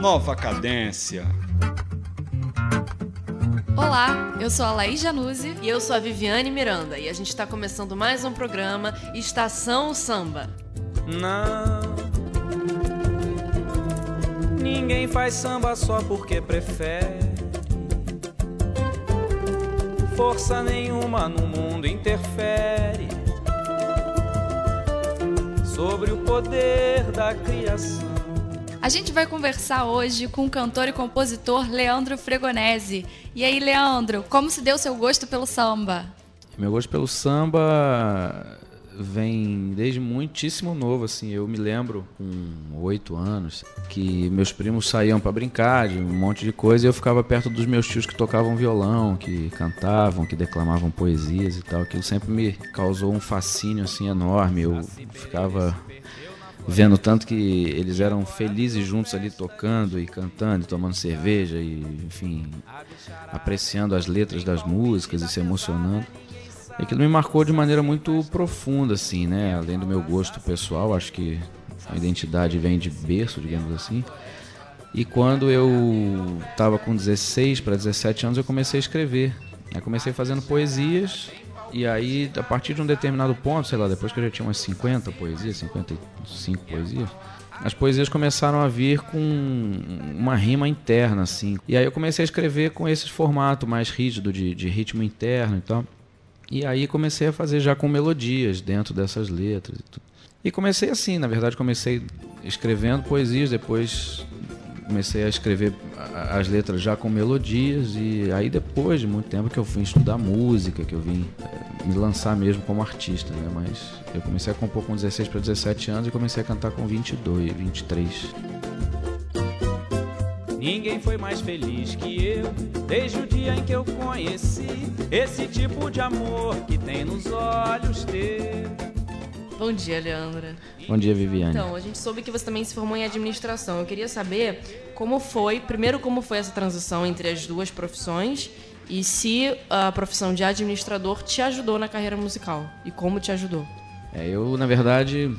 Nova Cadência. Olá, eu sou a Laís Januzzi. E eu sou a Viviane Miranda. E a gente está começando mais um programa Estação Samba. Não. Ninguém faz samba só porque prefere. Força nenhuma no mundo interfere sobre o poder da criação. A gente vai conversar hoje com o cantor e compositor Leandro Fregonese. E aí, Leandro, como se deu seu gosto pelo samba? Meu gosto pelo samba vem desde muitíssimo novo, assim. Eu me lembro, com oito anos, que meus primos saíam para brincar de um monte de coisa e eu ficava perto dos meus tios que tocavam violão, que cantavam, que declamavam poesias e tal. Aquilo sempre me causou um fascínio, assim, enorme. Eu ficava vendo tanto que eles eram felizes juntos ali tocando e cantando e tomando cerveja e enfim apreciando as letras das músicas e se emocionando e aquilo me marcou de maneira muito profunda, assim, né? Além do meu gosto pessoal, acho que a identidade vem de berço, digamos assim. E quando eu estava com 16 para 17 anos, eu comecei a escrever. Eu comecei fazendo poesias, e aí, a partir de um determinado ponto, sei lá, depois que eu já tinha umas 50 poesias, 55 poesias, as poesias começaram a vir com uma rima interna, assim. E aí eu comecei a escrever com esse formato mais rígido, de, de ritmo interno e tal. E aí comecei a fazer já com melodias dentro dessas letras. E, e comecei assim, na verdade comecei escrevendo poesias, depois comecei a escrever as letras já com melodias e aí depois de muito tempo que eu fui estudar música, que eu vim eh, me lançar mesmo como artista, né? Mas eu comecei a compor com 16 para 17 anos e comecei a cantar com 22, 23. Ninguém foi mais feliz que eu desde o dia em que eu conheci esse tipo de amor que tem nos olhos teus. Bom dia, Leandra. Bom dia, Viviane. Então, a gente soube que você também se formou em administração. Eu queria saber como foi, primeiro, como foi essa transição entre as duas profissões e se a profissão de administrador te ajudou na carreira musical e como te ajudou. É, eu, na verdade,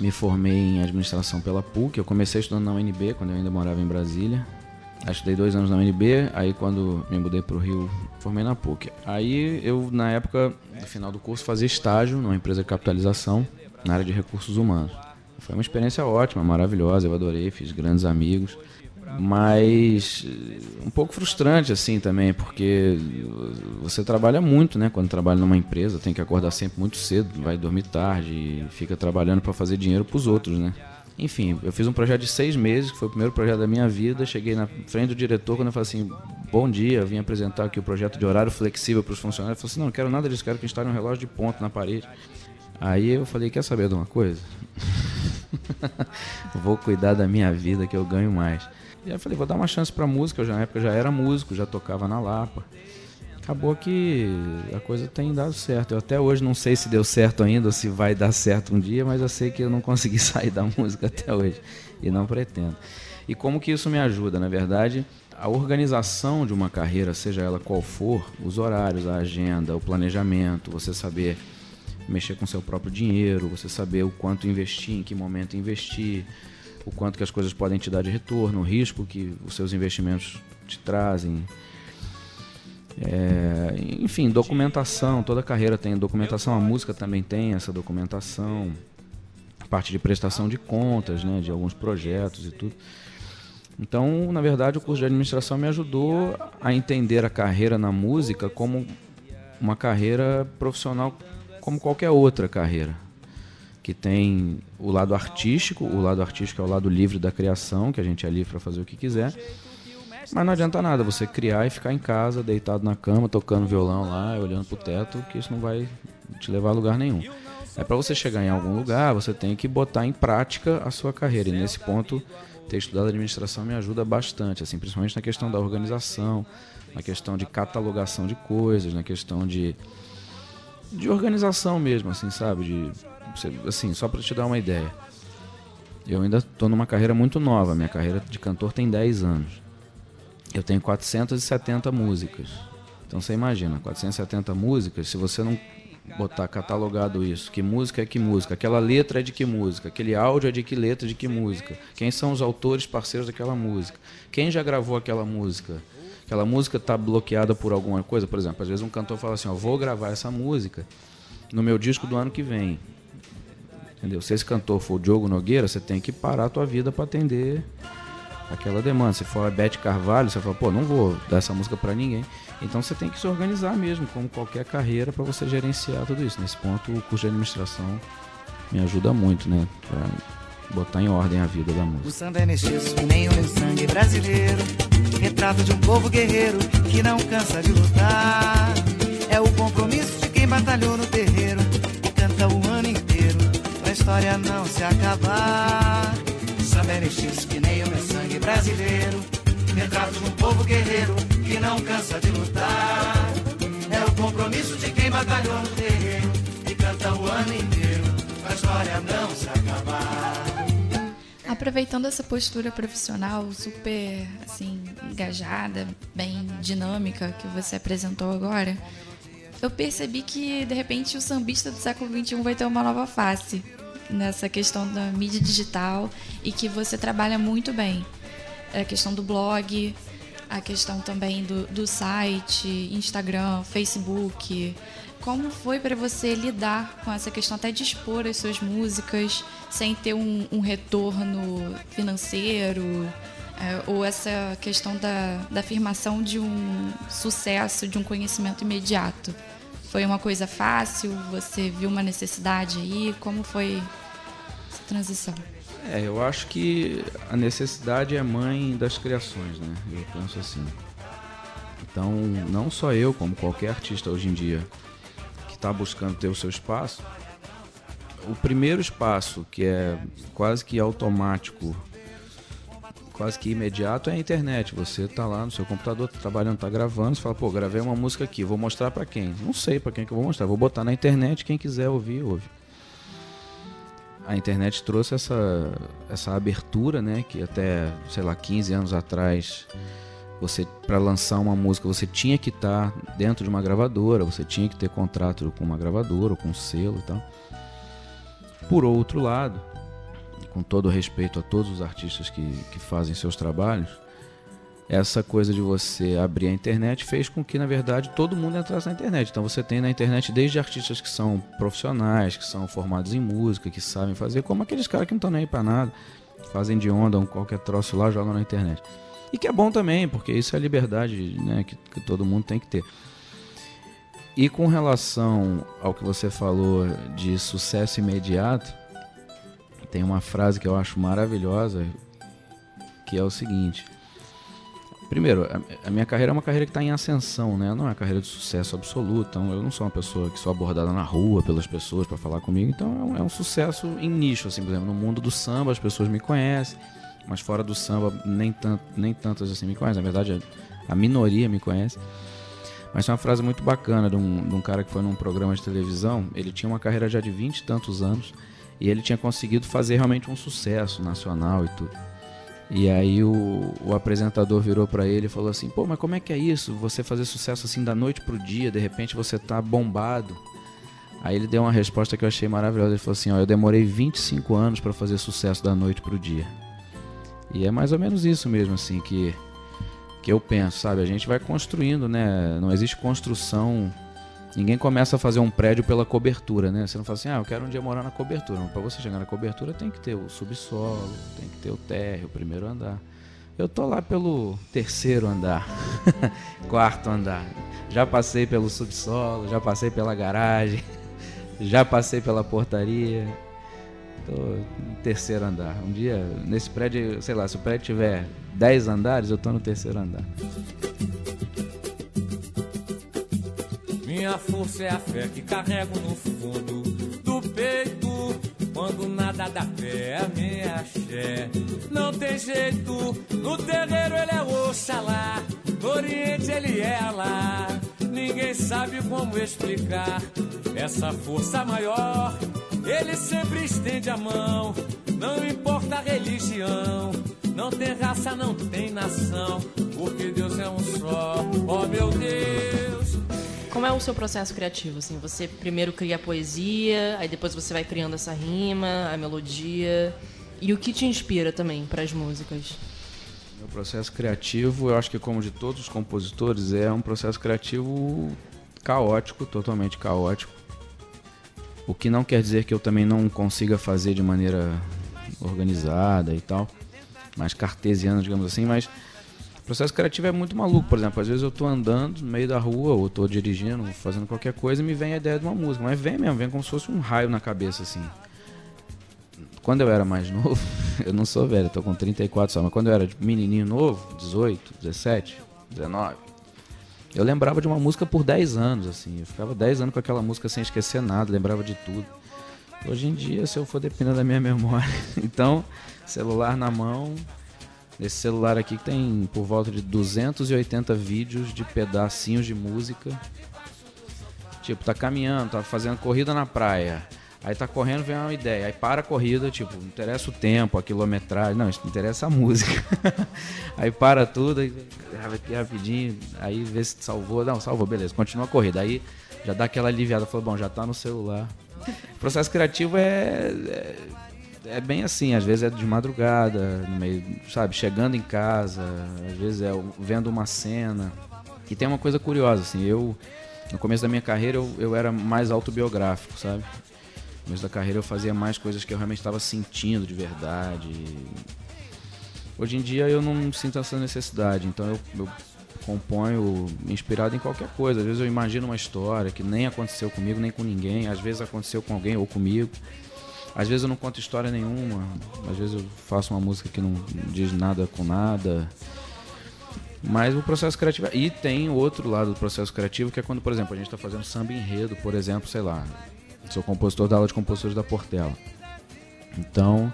me formei em administração pela PUC. Eu comecei estudando na UNB quando eu ainda morava em Brasília. Aí estudei dois anos na UNB, aí quando me mudei para o Rio, formei na PUC. Aí eu, na época, no final do curso, fazia estágio numa empresa de capitalização na área de recursos humanos. Foi uma experiência ótima, maravilhosa, eu adorei, fiz grandes amigos, mas um pouco frustrante assim também, porque você trabalha muito, né? Quando trabalha numa empresa, tem que acordar sempre muito cedo, vai dormir tarde fica trabalhando para fazer dinheiro para os outros, né? Enfim, eu fiz um projeto de seis meses, que foi o primeiro projeto da minha vida. Cheguei na frente do diretor quando eu falei assim: Bom dia, vim apresentar aqui o projeto de horário flexível para os funcionários. Ele falou assim: Não, não quero nada disso, quero que instale um relógio de ponto na parede. Aí eu falei: Quer saber de uma coisa? vou cuidar da minha vida que eu ganho mais. E aí eu falei: Vou dar uma chance para música. Eu já, na época já era músico, já tocava na Lapa acabou que a coisa tem dado certo. Eu até hoje não sei se deu certo ainda ou se vai dar certo um dia, mas eu sei que eu não consegui sair da música até hoje e não pretendo. E como que isso me ajuda? Na verdade, a organização de uma carreira, seja ela qual for, os horários, a agenda, o planejamento, você saber mexer com seu próprio dinheiro, você saber o quanto investir, em que momento investir, o quanto que as coisas podem te dar de retorno, o risco que os seus investimentos te trazem, é, enfim, documentação, toda carreira tem documentação, a música também tem essa documentação, parte de prestação de contas, né, de alguns projetos e tudo. Então, na verdade, o curso de administração me ajudou a entender a carreira na música como uma carreira profissional como qualquer outra carreira, que tem o lado artístico, o lado artístico é o lado livre da criação, que a gente é livre para fazer o que quiser mas não adianta nada você criar e ficar em casa, deitado na cama, tocando violão lá, olhando pro teto, que isso não vai te levar a lugar nenhum. É para você chegar em algum lugar, você tem que botar em prática a sua carreira. E nesse ponto, ter estudado administração me ajuda bastante, assim, principalmente na questão da organização, na questão de catalogação de coisas, na questão de de organização mesmo, assim, sabe? De assim, só para te dar uma ideia. Eu ainda estou numa carreira muito nova, minha carreira de cantor tem 10 anos. Eu tenho 470 músicas. Então você imagina, 470 músicas, se você não botar catalogado isso. Que música é que música? Aquela letra é de que música? Aquele áudio é de que letra, de que música? Quem são os autores parceiros daquela música? Quem já gravou aquela música? Aquela música está bloqueada por alguma coisa, por exemplo, às vezes um cantor fala assim, ó, vou gravar essa música no meu disco do ano que vem. Entendeu? Se esse cantor for o Diogo Nogueira, você tem que parar a tua vida para atender aquela demanda. Se for a Beth Carvalho, você fala, pô, não vou dar essa música para ninguém. Então você tem que se organizar mesmo, como qualquer carreira, para você gerenciar tudo isso. Nesse ponto, o curso de administração me ajuda muito, né? Pra botar em ordem a vida da música. O samba é mestiço nem o meu sangue brasileiro. Retrato de um povo guerreiro que não cansa de lutar. É o compromisso de quem batalhou no terreiro e canta o ano inteiro pra história não se acabar. É mestiço que nem o meu sangue brasileiro. Retrato de um povo guerreiro que não cansa de lutar. É o compromisso de quem batalhou no terreiro e canta o ano inteiro pra história não se acabar. Aproveitando essa postura profissional super assim engajada, bem dinâmica que você apresentou agora, eu percebi que de repente o sambista do século XXI vai ter uma nova face nessa questão da mídia digital e que você trabalha muito bem. A questão do blog, a questão também do, do site, Instagram, Facebook. Como foi para você lidar com essa questão até de expor as suas músicas sem ter um, um retorno financeiro? É, ou essa questão da, da afirmação de um sucesso, de um conhecimento imediato? Foi uma coisa fácil? Você viu uma necessidade aí? Como foi essa transição? É, eu acho que a necessidade é mãe das criações, né? Eu penso assim. Então, não só eu, como qualquer artista hoje em dia que está buscando ter o seu espaço, o primeiro espaço que é quase que automático, quase que imediato é a internet. Você está lá no seu computador, tá trabalhando, está gravando, você fala, pô, gravei uma música aqui, vou mostrar para quem? Não sei para quem que eu vou mostrar, vou botar na internet, quem quiser ouvir, ouve a internet trouxe essa, essa abertura, né? Que até, sei lá, 15 anos atrás, você para lançar uma música você tinha que estar tá dentro de uma gravadora, você tinha que ter contrato com uma gravadora ou com um selo e tal. Por outro lado, com todo respeito a todos os artistas que, que fazem seus trabalhos, essa coisa de você abrir a internet fez com que, na verdade, todo mundo entrasse na internet. Então você tem na internet desde artistas que são profissionais, que são formados em música, que sabem fazer, como aqueles caras que não estão nem aí pra nada, fazem de onda um qualquer troço lá, jogam na internet. E que é bom também, porque isso é a liberdade né, que, que todo mundo tem que ter. E com relação ao que você falou de sucesso imediato, tem uma frase que eu acho maravilhosa, que é o seguinte Primeiro, a, minha carreira é uma carreira que está em ascensão, né? Não é uma carreira de sucesso absoluto. Então, eu não sou uma pessoa que sou abordada na rua pelas pessoas para falar comigo. Então, é um, é um, sucesso em nicho, assim, por exemplo, no mundo do samba as pessoas me conhecem, mas fora do samba nem, tanto, nem tantas assim me conhecem. Na verdade, a minoria me conhece. Mas tem uma frase muito bacana de um, de um cara que foi num programa de televisão. Ele tinha uma carreira já de 20 e tantos anos e ele tinha conseguido fazer realmente um sucesso nacional e tudo. E aí o, o apresentador virou para ele e falou assim: "Pô, mas como é que é isso? Você fazer sucesso assim da noite pro dia, de repente você tá bombado?" Aí ele deu uma resposta que eu achei maravilhosa. Ele falou assim: "Ó, eu demorei 25 anos para fazer sucesso da noite pro dia." E é mais ou menos isso mesmo assim que que eu penso, sabe? A gente vai construindo, né? Não existe construção Ninguém começa a fazer um prédio pela cobertura, né? Você não fala assim, ah, eu quero um dia morar na cobertura. Para você chegar na cobertura tem que ter o subsolo, tem que ter o térreo, o primeiro andar. Eu tô lá pelo terceiro andar, quarto andar. Já passei pelo subsolo, já passei pela garagem, já passei pela portaria. Tô no terceiro andar. Um dia, nesse prédio, sei lá, se o prédio tiver 10 andares, eu tô no terceiro andar. Minha força é a fé que carrego no fundo do peito. Quando nada dá pé, a minha axé. Não tem jeito, no terreiro ele é Oxalá, no Oriente ele é Alá. Ninguém sabe como explicar essa força maior. Ele sempre estende a mão, não importa a religião. Não tem raça, não tem nação, porque Deus é um só. Oh meu Deus. Como é o seu processo criativo? Assim, você primeiro cria a poesia, aí depois você vai criando essa rima, a melodia. E o que te inspira também para as músicas? Meu processo criativo, eu acho que como de todos os compositores, é um processo criativo caótico, totalmente caótico. O que não quer dizer que eu também não consiga fazer de maneira organizada e tal, mais cartesiana, digamos assim, mas processo criativo é muito maluco. Por exemplo, às vezes eu estou andando no meio da rua, ou estou dirigindo, fazendo qualquer coisa e me vem a ideia de uma música, mas vem mesmo, vem como se fosse um raio na cabeça, assim. Quando eu era mais novo, eu não sou velho, estou com 34 só, mas quando eu era menininho novo, 18, 17, 19, eu lembrava de uma música por 10 anos, assim. Eu ficava 10 anos com aquela música sem esquecer nada, lembrava de tudo. Hoje em dia, se eu for dependendo da minha memória. Então, celular na mão. Esse celular aqui que tem por volta de 280 vídeos de pedacinhos de música. Tipo, tá caminhando, tá fazendo corrida na praia. Aí tá correndo, vem uma ideia. Aí para a corrida, tipo, não interessa o tempo, a quilometragem. Não, isso interessa a música. aí para tudo, aí grava aqui rapidinho. Aí vê se salvou. Não, salvou, beleza. Continua a corrida. Aí já dá aquela aliviada. Falou, bom, já tá no celular. O processo criativo é, é, é bem assim. Às vezes é de madrugada, no meio, sabe, chegando em casa. Às vezes é vendo uma cena. E tem uma coisa curiosa, assim. Eu, no começo da minha carreira, eu, eu era mais autobiográfico, sabe? No começo da carreira eu fazia mais coisas que eu realmente estava sentindo de verdade. Hoje em dia eu não sinto essa necessidade, então eu, eu componho inspirado em qualquer coisa. Às vezes eu imagino uma história que nem aconteceu comigo, nem com ninguém. Às vezes aconteceu com alguém ou comigo. Às vezes eu não conto história nenhuma. Às vezes eu faço uma música que não diz nada com nada. Mas o processo criativo. E tem outro lado do processo criativo, que é quando, por exemplo, a gente está fazendo samba enredo, por exemplo, sei lá. Sou compositor da aula de compositores da Portela. Então,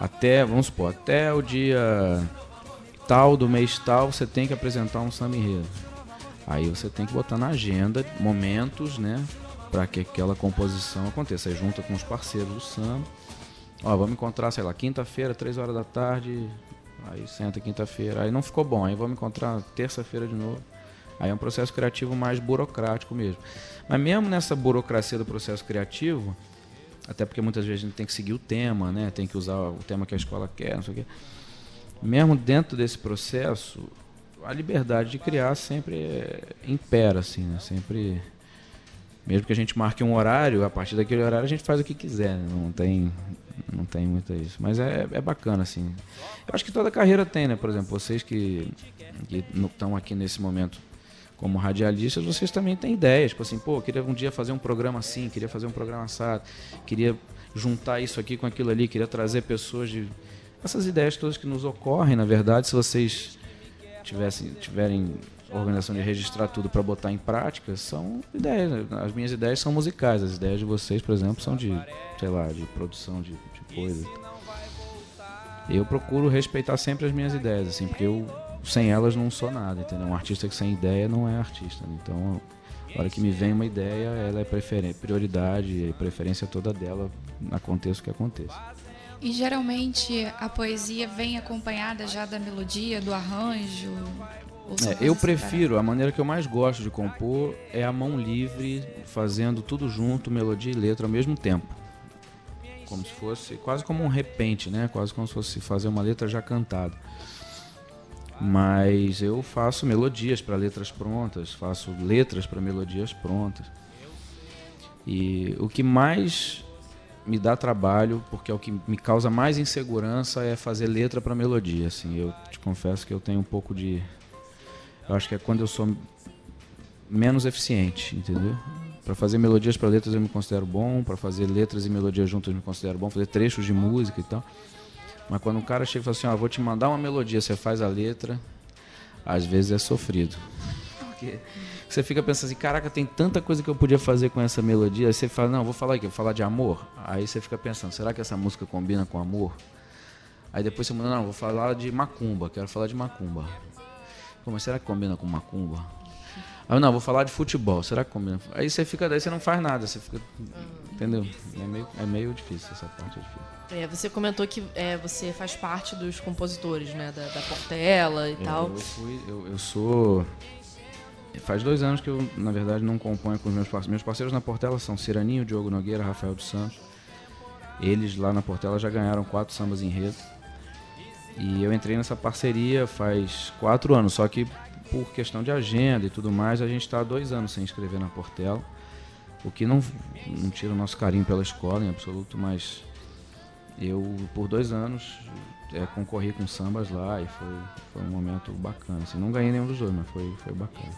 até, vamos supor, até o dia tal do mês tal, você tem que apresentar um samba enredo. Aí você tem que botar na agenda momentos, né, para que aquela composição aconteça. Aí junta com os parceiros do samba. Ó, vamos encontrar, sei lá, quinta-feira, três horas da tarde. Aí senta quinta-feira. Aí não ficou bom. Aí vamos encontrar terça-feira de novo. Aí é um processo criativo mais burocrático mesmo. Mas mesmo nessa burocracia do processo criativo, até porque muitas vezes a gente tem que seguir o tema, né? Tem que usar o tema que a escola quer, não sei o quê. Mesmo dentro desse processo, a liberdade de criar sempre é, impera, assim, né? Sempre mesmo que a gente marque um horário, a partir daquele horário a gente faz o que quiser, né? não tem não tem muito isso. Mas é, é bacana, assim. Eu acho que toda carreira tem, né? Por exemplo, vocês que estão aqui nesse momento como radialistas, vocês também têm ideias. Tipo assim, pô, queria um dia fazer um programa assim, queria fazer um programa assado, queria juntar isso aqui com aquilo ali, queria trazer pessoas de. Essas ideias todas que nos ocorrem, na verdade, se vocês tivessem, tiverem organização de registrar tudo para botar em prática, são ideias. As minhas ideias são musicais, as ideias de vocês, por exemplo, são de, sei lá, de produção de, de coisa. Eu procuro respeitar sempre as minhas ideias, assim, porque eu sem elas não sou nada, entendeu? Um artista que sem ideia não é artista. Né? Então, a hora que me vem uma ideia, ela é prioridade e preferência toda dela, aconteça o que aconteça. E geralmente a poesia vem acompanhada já da melodia, do arranjo? É, eu prefiro, a maneira que eu mais gosto de compor é a mão livre, fazendo tudo junto, melodia e letra ao mesmo tempo. Como se fosse, quase como um repente, né? Quase como se fosse fazer uma letra já cantada. Mas eu faço melodias para letras prontas, faço letras para melodias prontas. E o que mais me dá trabalho, porque é o que me causa mais insegurança, é fazer letra para melodia. Assim, eu te confesso que eu tenho um pouco de. Eu acho que é quando eu sou menos eficiente, entendeu? Para fazer melodias para letras eu me considero bom, para fazer letras e melodias juntas eu me considero bom, fazer trechos de música e tal. Mas quando um cara chega e fala assim, ó, vou te mandar uma melodia, você faz a letra, às vezes é sofrido. Porque você fica pensando assim, caraca, tem tanta coisa que eu podia fazer com essa melodia. Aí você fala, não, vou falar aqui, vou falar de amor. Aí você fica pensando, será que essa música combina com amor? Aí depois você muda, não, vou falar de macumba, quero falar de macumba. Pô, mas será que combina com macumba? Aí não, vou falar de futebol, será que combina? Aí você fica, daí você não faz nada, você fica. Entendeu? É meio, é meio difícil, essa parte é difícil. É, você comentou que é, você faz parte dos compositores, né? Da, da Portela e eu, tal. Eu, fui, eu, eu sou. Faz dois anos que eu, na verdade, não componho com os meus parceiros. Meus parceiros na Portela são Ciraninho, Diogo Nogueira, Rafael dos Santos. Eles lá na Portela já ganharam quatro sambas em rede. E eu entrei nessa parceria faz quatro anos, só que por questão de agenda e tudo mais, a gente está há dois anos sem escrever na Portela. O que não, não tira o nosso carinho pela escola em absoluto, mas eu, por dois anos, é, concorri com sambas lá e foi, foi um momento bacana. Assim, não ganhei nenhum dos dois, mas foi, foi bacana.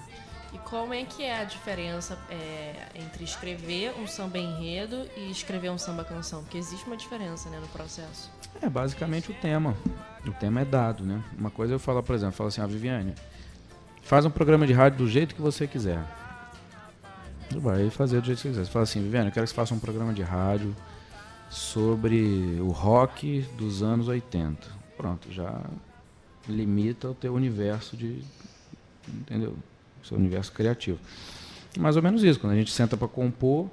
E como é que é a diferença é, entre escrever um samba enredo e escrever um samba canção? Porque existe uma diferença né, no processo. É basicamente o tema. O tema é dado, né? Uma coisa eu falo, por exemplo, falo assim, a ah, Viviane, faz um programa de rádio do jeito que você quiser. Tu vai fazer do jeito que você quiser. Você fala assim, Viviane, eu quero que você faça um programa de rádio sobre o rock dos anos 80. Pronto, já limita o teu universo de. Entendeu? O seu universo criativo. Mais ou menos isso. Quando a gente senta para compor,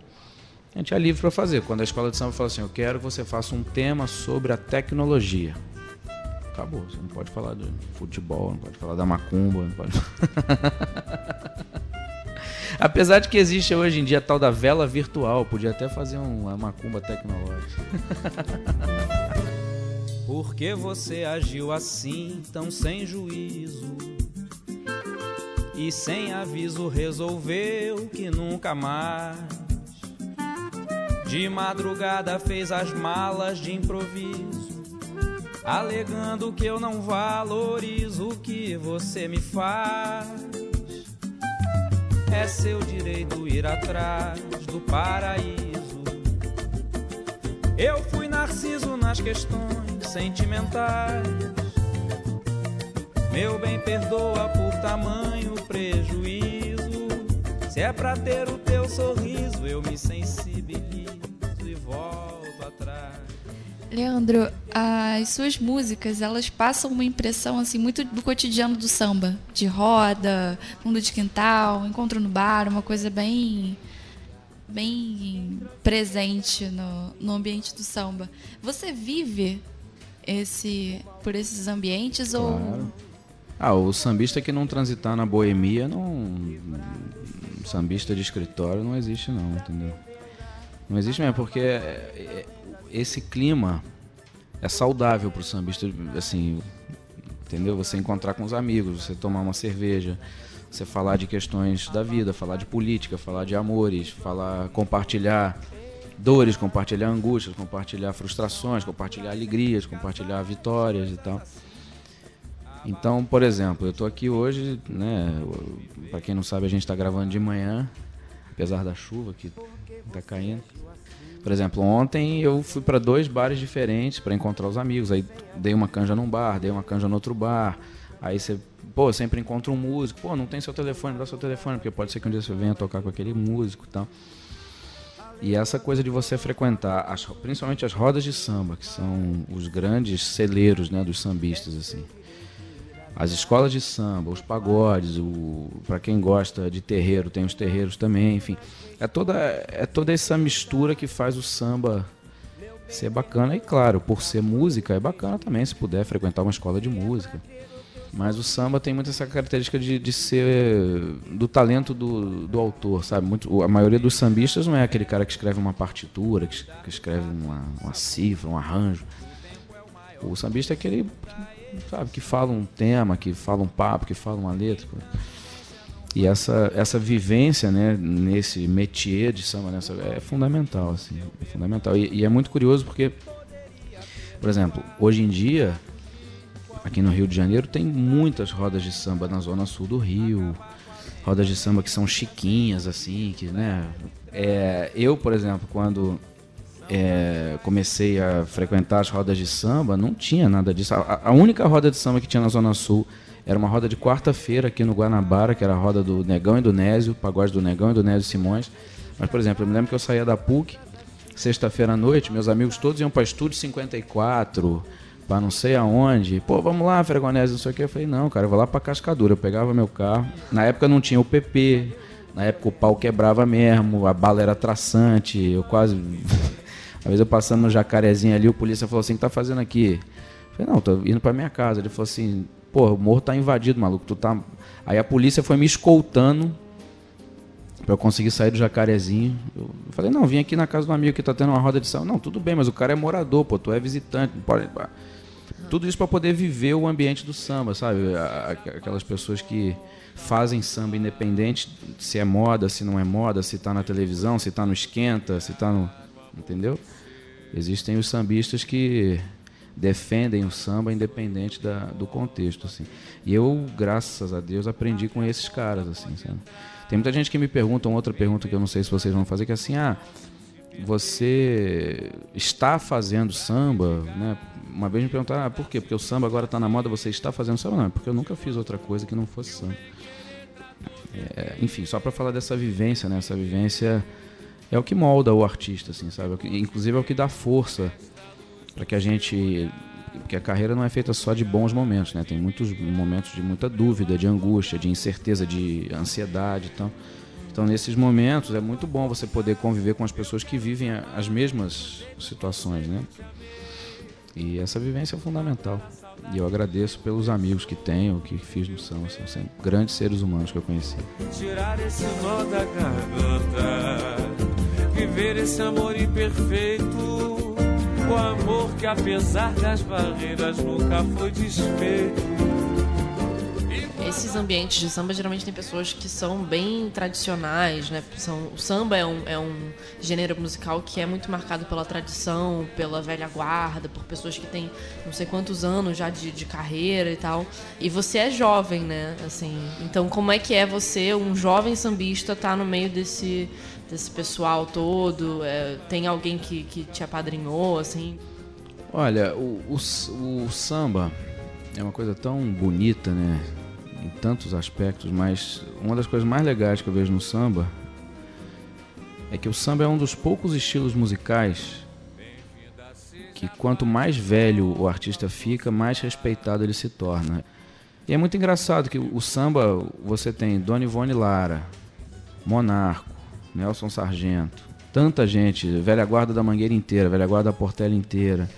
a gente é livre para fazer. Quando a escola de samba fala assim, eu quero que você faça um tema sobre a tecnologia. Acabou. Você não pode falar de futebol, não pode falar da macumba, não pode. Apesar de que existe hoje em dia a tal da vela virtual, podia até fazer uma macumba tecnológica. Por que você agiu assim, tão sem juízo? E sem aviso resolveu que nunca mais. De madrugada fez as malas de improviso, alegando que eu não valorizo o que você me faz. É seu direito ir atrás do paraíso. Eu fui narciso nas questões sentimentais. Meu bem, perdoa por tamanho prejuízo. Se é pra ter o teu sorriso, eu me sensibilizo e volto. Leandro, as suas músicas, elas passam uma impressão assim muito do cotidiano do samba, de roda, fundo de quintal, encontro no bar, uma coisa bem bem presente no, no ambiente do samba. Você vive esse por esses ambientes claro. ou ah, o sambista que não transitar na boemia, não sambista de escritório não existe não, entendeu? Não existe mesmo, porque é, é, esse clima é saudável para o sambista, assim, entendeu? Você encontrar com os amigos, você tomar uma cerveja, você falar de questões da vida, falar de política, falar de amores, falar, compartilhar dores, compartilhar angústias, compartilhar frustrações, compartilhar alegrias, compartilhar vitórias e tal. Então, por exemplo, eu estou aqui hoje, né? Para quem não sabe, a gente está gravando de manhã, apesar da chuva que está caindo. Por exemplo, ontem eu fui para dois bares diferentes para encontrar os amigos. Aí dei uma canja num bar, dei uma canja no outro bar. Aí você, pô, sempre encontra um músico. Pô, não tem seu telefone, dá seu telefone, porque pode ser que um dia você venha tocar com aquele músico e tal. E essa coisa de você frequentar, as, principalmente as rodas de samba, que são os grandes celeiros né, dos sambistas, assim. As escolas de samba, os pagodes, o, para quem gosta de terreiro, tem os terreiros também, enfim é toda, é toda essa mistura que faz o samba ser bacana. E claro, por ser música, é bacana também se puder frequentar uma escola de música. Mas o samba tem muito essa característica de, de ser do talento do, do autor, sabe? Muito, a maioria dos sambistas não é aquele cara que escreve uma partitura, que, que escreve uma, uma cifra, um arranjo. O sambista é aquele, sabe, que fala um tema, que fala um papo, que fala uma letra. E essa, essa vivência né, nesse métier de samba nessa, é fundamental. Assim, é fundamental. E, e, é muito curioso porque, por exemplo, hoje em dia, aqui no Rio de Janeiro, tem muitas rodas de samba na zona sul do Rio. Rodas de samba que são chiquinhas, assim, que, né? É, eu, por exemplo, quando é, comecei a frequentar as rodas de samba, não tinha nada disso. A, a única roda de samba que tinha na Zona Sul era uma roda de quarta-feira aqui no Guanabara, que era a roda do Negão e do Nésio, pagode do Negão e do Nésio Simões. Mas, por exemplo, eu me lembro que eu saía da PUC, sexta-feira à noite, meus amigos todos iam para Estúdio 54, para não sei aonde. Pô, vamos lá, Fregonésio, não sei o que. Eu falei, não, cara, eu vou lá para Cascadura. Eu pegava meu carro. Na época não tinha o PP, na época o pau quebrava mesmo, a bala era traçante, eu quase. Às vezes eu passando no jacarezinho ali, o polícia falou assim: o que tá fazendo aqui? Eu falei, não, tô indo para minha casa. Ele falou assim: pô, o morro tá invadido, maluco, tu tá... Aí a polícia foi me escoltando para eu conseguir sair do Jacarezinho. Eu falei, não, vim aqui na casa do amigo que tá tendo uma roda de samba. Não, tudo bem, mas o cara é morador, pô, tu é visitante, não pode... Tudo isso para poder viver o ambiente do samba, sabe? Aquelas pessoas que fazem samba independente se é moda, se não é moda, se está na televisão, se está no esquenta, se está no. Entendeu? Existem os sambistas que defendem o samba independente da, do contexto, assim. E eu, graças a Deus, aprendi com esses caras, assim, sabe? Tem muita gente que me pergunta, uma outra pergunta que eu não sei se vocês vão fazer, que é assim, ah, você está fazendo samba, né? Uma vez me perguntaram, ah, por quê? Porque o samba agora está na moda, você está fazendo samba? Não, é porque eu nunca fiz outra coisa que não fosse samba. É, enfim, só para falar dessa vivência, né? Essa vivência é o que molda o artista, assim, sabe? É inclusive é o que dá força para que a gente porque a carreira não é feita só de bons momentos, né? Tem muitos momentos de muita dúvida, de angústia, de incerteza, de ansiedade, então. Então, nesses momentos é muito bom você poder conviver com as pessoas que vivem as mesmas situações, né? E essa vivência é fundamental. E eu agradeço pelos amigos que tenho, que fiz no São. São grandes seres humanos que eu conheci. Tirar esse nó da garganta, viver esse amor imperfeito, o amor que apesar das barreiras nunca foi desfeito esses ambientes de samba geralmente tem pessoas que são bem tradicionais, né? São, o samba é um, é um gênero musical que é muito marcado pela tradição, pela velha guarda, por pessoas que têm não sei quantos anos já de, de carreira e tal. E você é jovem, né? Assim, então como é que é você, um jovem sambista, estar tá no meio desse, desse pessoal todo? É, tem alguém que, que te apadrinhou, assim? Olha, o, o, o samba é uma coisa tão bonita, né? Em tantos aspectos, mas uma das coisas mais legais que eu vejo no samba é que o samba é um dos poucos estilos musicais que quanto mais velho o artista fica, mais respeitado ele se torna. E é muito engraçado que o samba, você tem Dona Ivone Lara, Monarco, Nelson Sargento, tanta gente, velha guarda da Mangueira inteira, velha guarda da Portela inteira.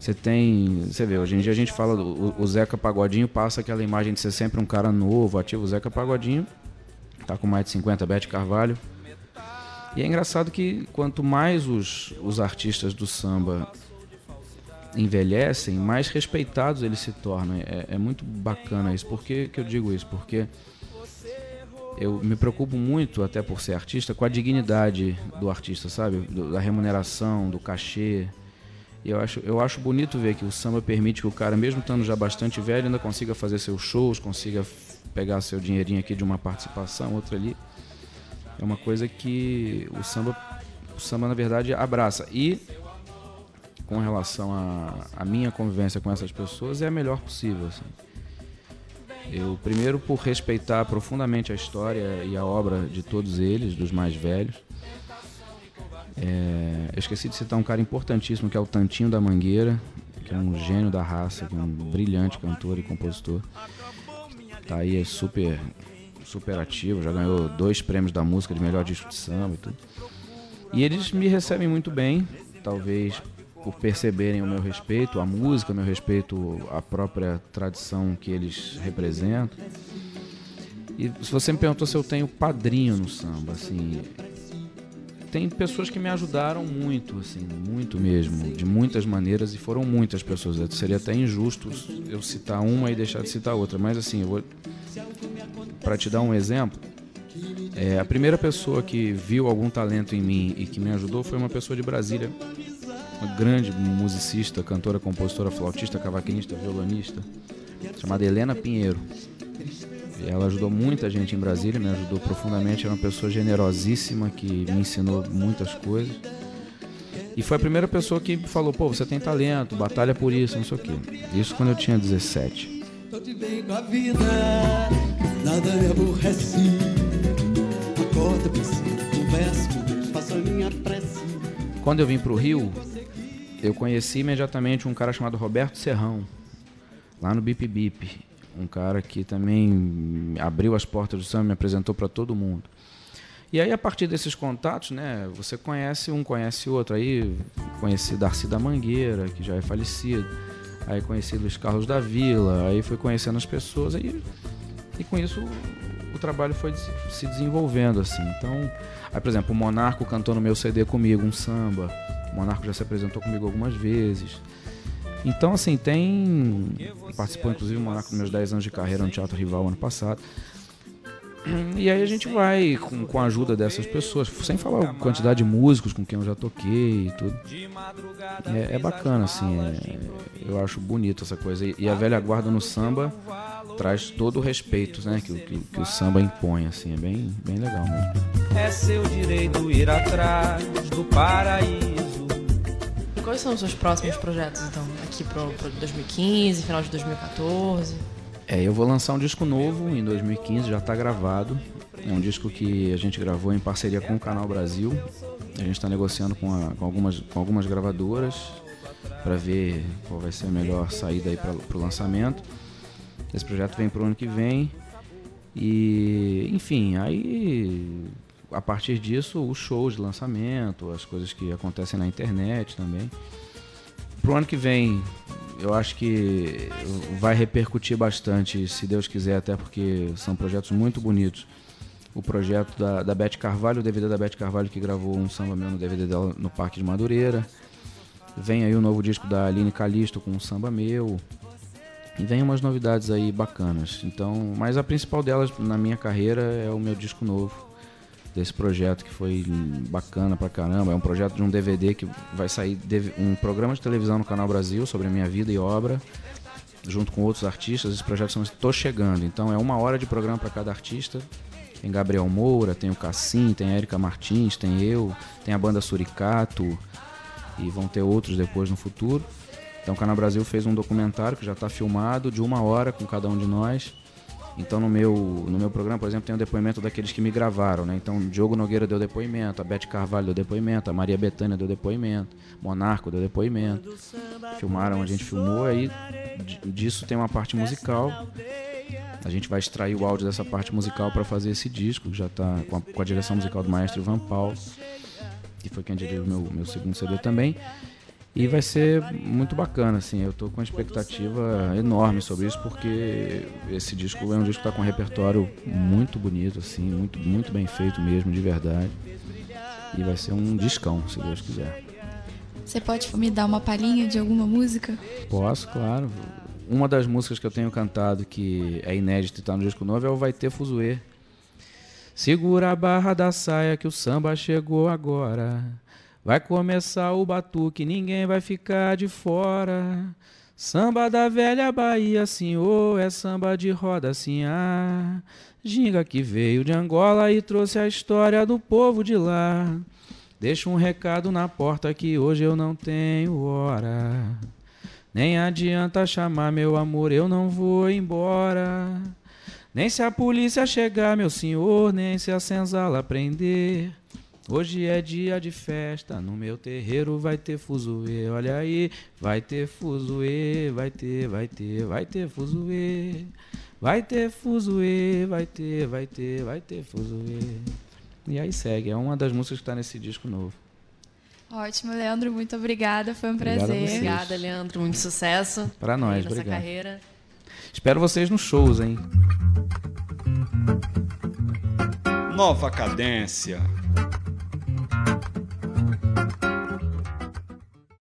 Você tem. Você vê, hoje em dia a gente fala. O, o Zeca Pagodinho passa aquela imagem de ser sempre um cara novo, ativo. O Zeca Pagodinho tá com mais de 50, Bete Carvalho. E é engraçado que quanto mais os, os artistas do samba envelhecem, mais respeitados eles se tornam. É, é muito bacana isso. Por que, que eu digo isso? Porque eu me preocupo muito, até por ser artista, com a dignidade do artista, sabe? Do, da remuneração, do cachê. Eu acho, eu acho bonito ver que o samba permite que o cara, mesmo estando já bastante velho, ainda consiga fazer seus shows, consiga pegar seu dinheirinho aqui de uma participação, outra ali. É uma coisa que o samba, o samba na verdade abraça. E com relação à minha convivência com essas pessoas, é a melhor possível. Assim. Eu, primeiro, por respeitar profundamente a história e a obra de todos eles, dos mais velhos. É, eu esqueci de citar um cara importantíssimo que é o Tantinho da Mangueira, que é um gênio da raça, que é um brilhante cantor e compositor. Tá aí é super super ativo, já ganhou dois prêmios da música de melhor disco de samba e tudo. E eles me recebem muito bem, talvez por perceberem o meu respeito à música, o meu respeito à própria tradição que eles representam. E se você me perguntou se eu tenho padrinho no samba, assim, tem pessoas que me ajudaram muito, assim, muito mesmo, de muitas maneiras, e foram muitas pessoas. Seria até injusto eu citar uma e deixar de citar outra, mas assim, eu vou. Para te dar um exemplo, é, a primeira pessoa que viu algum talento em mim e que me ajudou foi uma pessoa de Brasília, uma grande musicista, cantora, compositora, flautista, cavaquinista, violonista, chamada Helena Pinheiro. Ela ajudou muita gente em Brasília, me ajudou profundamente. Era uma pessoa generosíssima que me ensinou muitas coisas. E foi a primeira pessoa que falou: pô, você tem talento, batalha por isso, não sei o quê. Isso quando eu tinha 17. Tô de bem com a vida, nada me aborrece. Acorda, converso, faço a minha prece. Quando eu vim pro Rio, eu conheci imediatamente um cara chamado Roberto Serrão, lá no Bip Bip um cara que também abriu as portas do samba, me apresentou para todo mundo. E aí, a partir desses contatos, né, você conhece um, conhece outro. Aí conheci Darcy da Mangueira, que já é falecido. Aí conheci Luiz Carlos da Vila, aí fui conhecendo as pessoas, aí, e com isso o trabalho foi se desenvolvendo, assim. Então, aí, por exemplo, o Monarco cantou no meu CD comigo um samba. O Monarco já se apresentou comigo algumas vezes. Então, assim, tem. Participou, inclusive, o Monarco nos meus 10 anos de carreira no Teatro Rival ano passado. E aí a gente vai com, com a ajuda dessas pessoas, sem falar a quantidade de músicos com quem eu já toquei e tudo. É, é bacana, assim, é, eu acho bonito essa coisa. E, e, a velha guarda no samba traz todo o respeito né, que, que, que, o samba impõe, assim, é bem, bem legal mesmo. É seu direito ir atrás do paraíso. Quais são os seus próximos projetos, então, para 2015, final de 2014? É, eu vou lançar um disco novo em 2015, já está gravado. É um disco que a gente gravou em parceria com o Canal Brasil. A gente está negociando com, a, com, algumas, com algumas gravadoras para ver qual vai ser a melhor saída aí para o lançamento. Esse projeto vem para o ano que vem. E, enfim, aí a partir disso, os shows de lançamento, as coisas que acontecem na internet também. Pro ano que vem, eu acho que vai repercutir bastante, se Deus quiser, até porque são projetos muito bonitos. O projeto da, da Beth Carvalho, o DVD da Beth Carvalho, que gravou um samba meu no DVD dela no Parque de Madureira. Vem aí o novo disco da Aline Calisto com um samba meu. E vem umas novidades aí bacanas. Então, mas a principal delas na minha carreira é o meu disco novo desse projeto que foi bacana pra caramba. É um projeto de um DVD que vai sair um programa de televisão no Canal Brasil sobre a minha vida e obra, junto com outros artistas. Esse projeto chama Tô Chegando. Então é uma hora de programa para cada artista. Tem Gabriel Moura, tem o Cassim, tem a Erika Martins, tem eu, tem a banda Suricato e vão ter outros depois no futuro. Então o Canal Brasil fez um documentário que já está filmado de uma hora com cada um de nós então no meu, no meu programa, por exemplo, tem o depoimento daqueles que me gravaram, né? Então Diogo Nogueira deu depoimento, a Beth Carvalho deu depoimento, a Maria Bethânia deu depoimento, Monarco deu depoimento. Filmaram, a gente filmou, aí disso tem uma parte musical. A gente vai extrair o áudio dessa parte musical para fazer esse disco, que já está com, a, com a direção musical do maestro Ivan Paulo, que foi quem dirigiu meu, meu segundo CD também. E vai ser muito bacana, assim. Eu estou com uma expectativa enorme sobre isso, porque esse disco é um disco que está com um repertório muito bonito, assim, muito, muito bem feito mesmo, de verdade. E vai ser um discão, se Deus quiser. Você pode me dar uma palhinha de alguma música? Posso, claro. Uma das músicas que eu tenho cantado que é inédita e está no disco novo é o Vai Ter Fuzuê. Segura a barra da saia que o samba chegou agora. Vai começar o batuque, ninguém vai ficar de fora. Samba da velha Bahia, senhor, é samba de roda, assim, ah. Ginga que veio de Angola e trouxe a história do povo de lá. Deixa um recado na porta que hoje eu não tenho hora. Nem adianta chamar meu amor, eu não vou embora. Nem se a polícia chegar, meu senhor, nem se a senzala prender. Hoje é dia de festa, no meu terreiro vai ter fuzuê. Olha aí, vai ter fuzuê, vai ter, vai ter, vai ter fuzuê. Vai ter fuzuê, vai ter, vai ter, vai ter fuzuê. E aí segue, é uma das músicas que está nesse disco novo. Ótimo, Leandro, muito obrigada, foi um Obrigado prazer. Obrigada, Leandro, muito sucesso. Para nós, nessa obrigado. carreira. Espero vocês nos shows, hein? Nova Cadência Thank you.